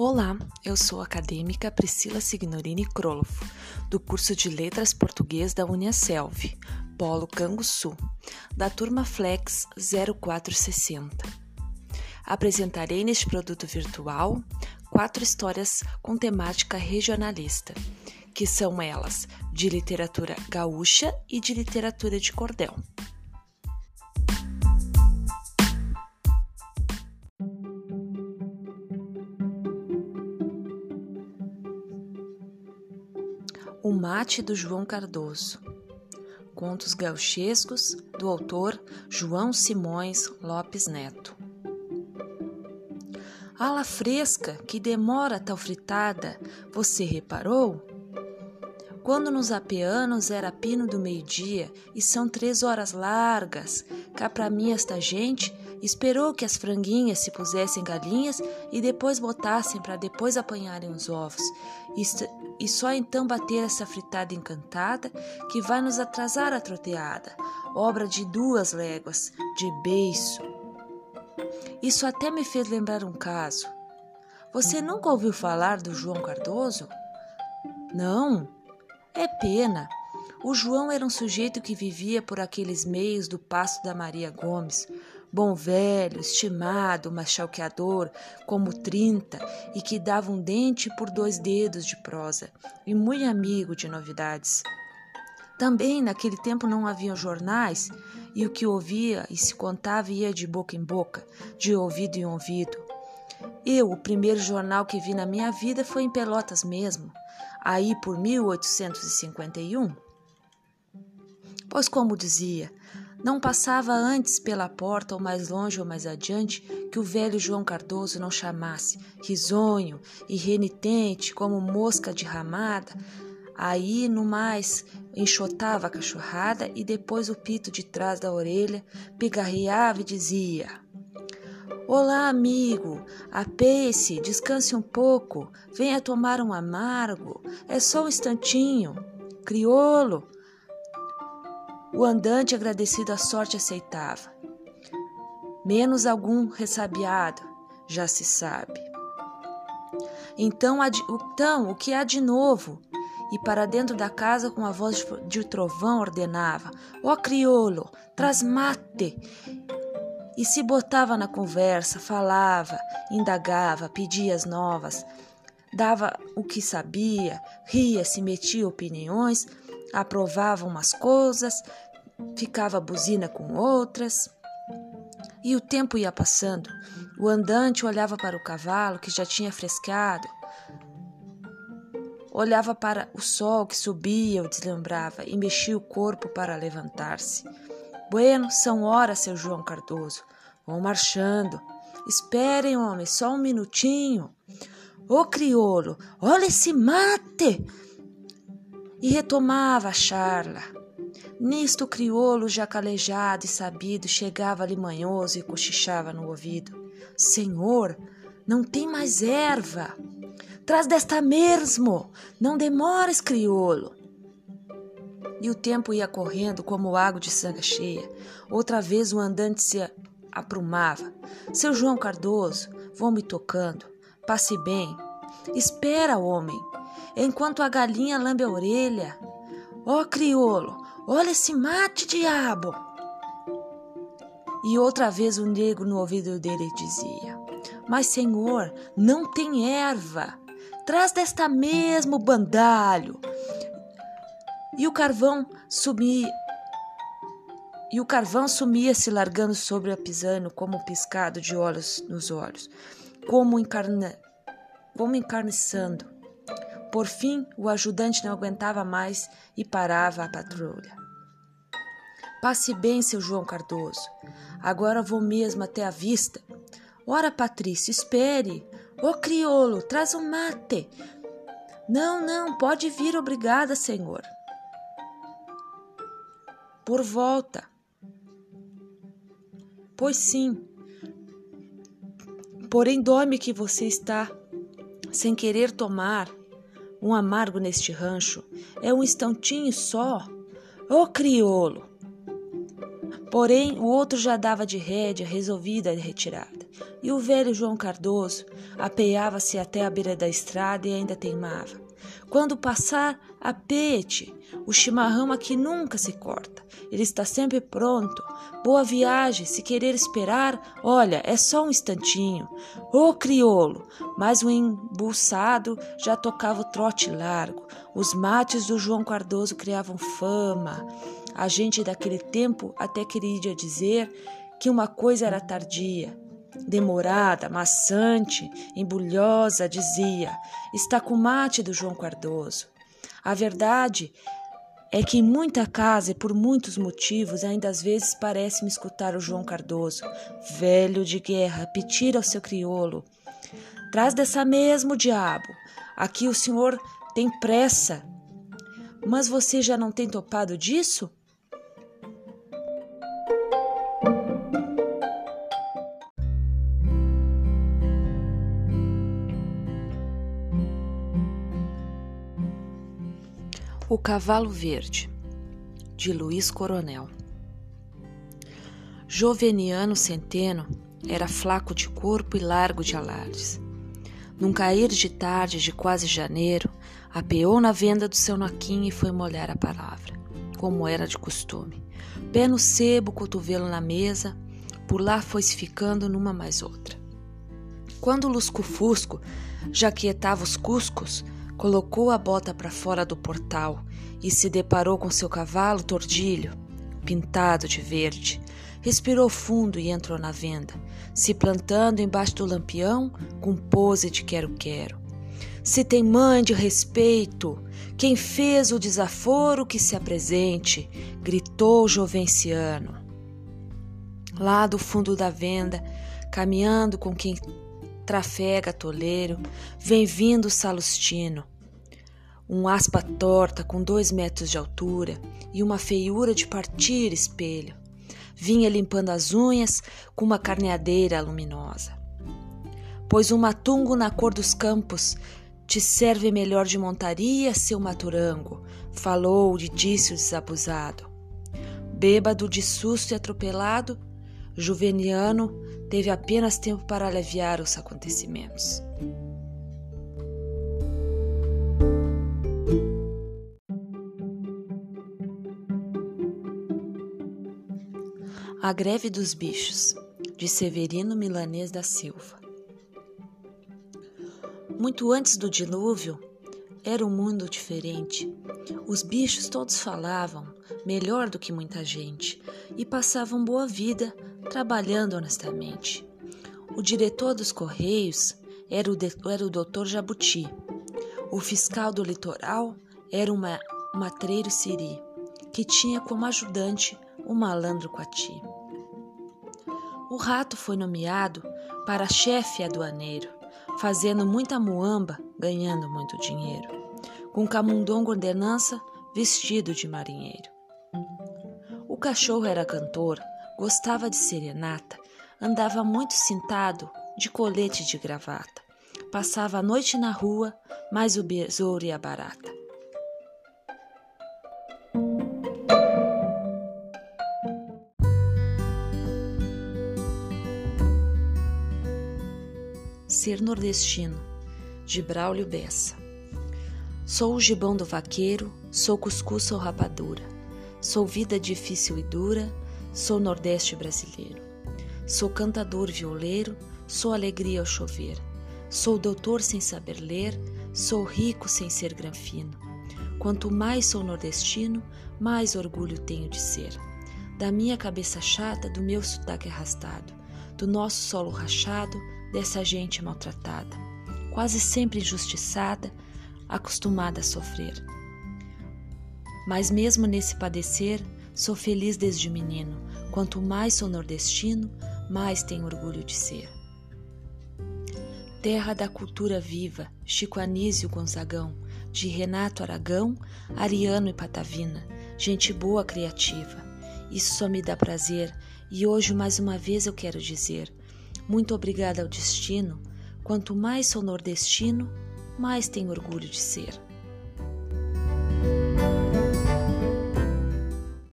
Olá, eu sou a acadêmica Priscila Signorini Krolofo, do curso de Letras Português da Uniaselv, Polo Canguçu, da turma Flex 0460. Apresentarei neste produto virtual quatro histórias com temática regionalista, que são elas de literatura gaúcha e de literatura de cordel. O Mate do João Cardoso. Contos gauchescos do autor João Simões Lopes Neto. Ala fresca que demora tal fritada, você reparou? Quando nos apeanos era pino do meio-dia e são três horas largas, cá pra mim esta gente esperou que as franguinhas se pusessem galinhas e depois botassem para depois apanharem os ovos. E só então bater essa fritada encantada que vai nos atrasar a troteada, obra de duas léguas, de beiço. Isso até me fez lembrar um caso. Você nunca ouviu falar do João Cardoso? Não, é pena. O João era um sujeito que vivia por aqueles meios do passo da Maria Gomes, bom velho, estimado, machalqueador, como trinta, e que dava um dente por dois dedos de prosa, e muito amigo de novidades. Também naquele tempo não haviam jornais, e o que ouvia e se contava ia de boca em boca, de ouvido em ouvido. Eu, o primeiro jornal que vi na minha vida foi em Pelotas mesmo aí por 1851? Pois, como dizia, não passava antes pela porta ou mais longe ou mais adiante que o velho João Cardoso não chamasse, risonho e renitente como mosca derramada, aí no mais enxotava a cachorrada e depois o pito de trás da orelha pigarreava e dizia Olá, amigo. Apeie-se, descanse um pouco. Venha tomar um amargo. É só um instantinho. Criolo. O andante, agradecido à sorte, aceitava. Menos algum ressabiado, já se sabe. Então, então, o que há de novo? E para dentro da casa, com a voz de trovão, ordenava: Ó oh, crioulo, traz mate e se botava na conversa, falava, indagava, pedia as novas, dava o que sabia, ria, se metia opiniões, aprovava umas coisas, ficava buzina com outras. E o tempo ia passando. O andante olhava para o cavalo que já tinha frescado, olhava para o sol que subia ou deslambrava e mexia o corpo para levantar-se. Bueno, são horas, seu João Cardoso. Vão marchando. Esperem, homem, só um minutinho. Ô crioulo, olha esse mate! E retomava a charla. Nisto o crioulo, já calejado e sabido, chegava ali manhoso e cochichava no ouvido. Senhor, não tem mais erva. Traz desta mesmo. Não demores, crioulo. E o tempo ia correndo como água de sanga cheia. Outra vez o andante se aprumava. Seu João Cardoso, vão me tocando. Passe bem. Espera, homem, enquanto a galinha lambe a orelha. Ó oh, crioulo, olha esse mate, diabo! E outra vez o negro no ouvido dele dizia: Mas, senhor, não tem erva. Traz desta mesmo bandalho e o carvão sumia e o carvão sumia-se largando sobre a pisano como um piscado de olhos nos olhos, como, encarna, como encarniçando. Por fim, o ajudante não aguentava mais e parava a patrulha. Passe bem, seu João Cardoso. Agora vou mesmo até a vista. Ora, Patrícia, espere. Ô crioulo, traz um mate. Não, não, pode vir, obrigada, senhor por volta. Pois sim, porém dói-me que você está sem querer tomar um amargo neste rancho. É um instantinho só. Ô oh, crioulo! Porém, o outro já dava de rédea resolvida a retirada. E o velho João Cardoso apeava-se até a beira da estrada e ainda teimava. Quando passar, apeie-te. O chimarrão aqui nunca se corta. Ele está sempre pronto. Boa viagem. Se querer esperar, olha, é só um instantinho. Ô criolo! Mas o embuçado já tocava o trote largo. Os mates do João Cardoso criavam fama. A gente daquele tempo até queria dizer que uma coisa era tardia, demorada, maçante, embulhosa, dizia: está com o mate do João Cardoso. A verdade é que em muita casa e por muitos motivos ainda às vezes parece-me escutar o João Cardoso, velho de guerra, pedir ao seu crioulo: Traz dessa mesmo diabo. Aqui o senhor tem pressa. Mas você já não tem topado disso? O Cavalo Verde, de Luiz Coronel. Joveniano Centeno era flaco de corpo e largo de alardes. Num cair de tarde de quase janeiro, apeou na venda do seu noquinho e foi molhar a palavra, como era de costume. Pé no sebo, cotovelo na mesa, por lá foi-se ficando numa mais outra. Quando o lusco-fusco já quietava os cuscos, colocou a bota para fora do portal e se deparou com seu cavalo tordilho, pintado de verde. Respirou fundo e entrou na venda, se plantando embaixo do lampião com pose de quero-quero. Se tem mãe de respeito, quem fez o desaforo que se apresente, gritou o jovenciano. Lá do fundo da venda, caminhando com quem trafega toleiro, vem vindo Salustino. Um aspa torta com dois metros de altura e uma feiura de partir espelho. Vinha limpando as unhas com uma carneadeira luminosa. Pois um matungo na cor dos campos te serve melhor de montaria, seu maturango, falou o desabusado. Bêbado de susto e atropelado, Juveniano teve apenas tempo para aliviar os acontecimentos. A Greve dos Bichos, de Severino Milanês da Silva. Muito antes do dilúvio, era um mundo diferente. Os bichos todos falavam, melhor do que muita gente, e passavam boa vida trabalhando honestamente. O diretor dos Correios era o, de, era o doutor Jabuti. O fiscal do litoral era uma, um matreiro siri, que tinha como ajudante o malandro Coati. O rato foi nomeado para chefe aduaneiro, fazendo muita muamba, ganhando muito dinheiro, com camundongo ordenança, vestido de marinheiro. O cachorro era cantor, gostava de serenata, andava muito cintado, de colete de gravata. Passava a noite na rua, mais o besouro e a barata. Ser nordestino, de Braulio Bessa. Sou o gibão do vaqueiro, sou cuscuz ou rapadura. Sou vida difícil e dura, Sou nordeste brasileiro. Sou cantador violeiro, sou alegria ao chover. Sou doutor sem saber ler, sou rico sem ser granfino. Quanto mais sou nordestino, mais orgulho tenho de ser. Da minha cabeça chata, do meu sotaque arrastado, do nosso solo rachado, dessa gente maltratada, quase sempre injustiçada, acostumada a sofrer. Mas mesmo nesse padecer, Sou feliz desde menino. Quanto mais sou nordestino, mais tenho orgulho de ser. Terra da cultura viva, Chico Anísio Gonzagão, de Renato Aragão, Ariano e Patavina, gente boa criativa. Isso só me dá prazer e hoje mais uma vez eu quero dizer: muito obrigada ao destino. Quanto mais sou nordestino, mais tenho orgulho de ser.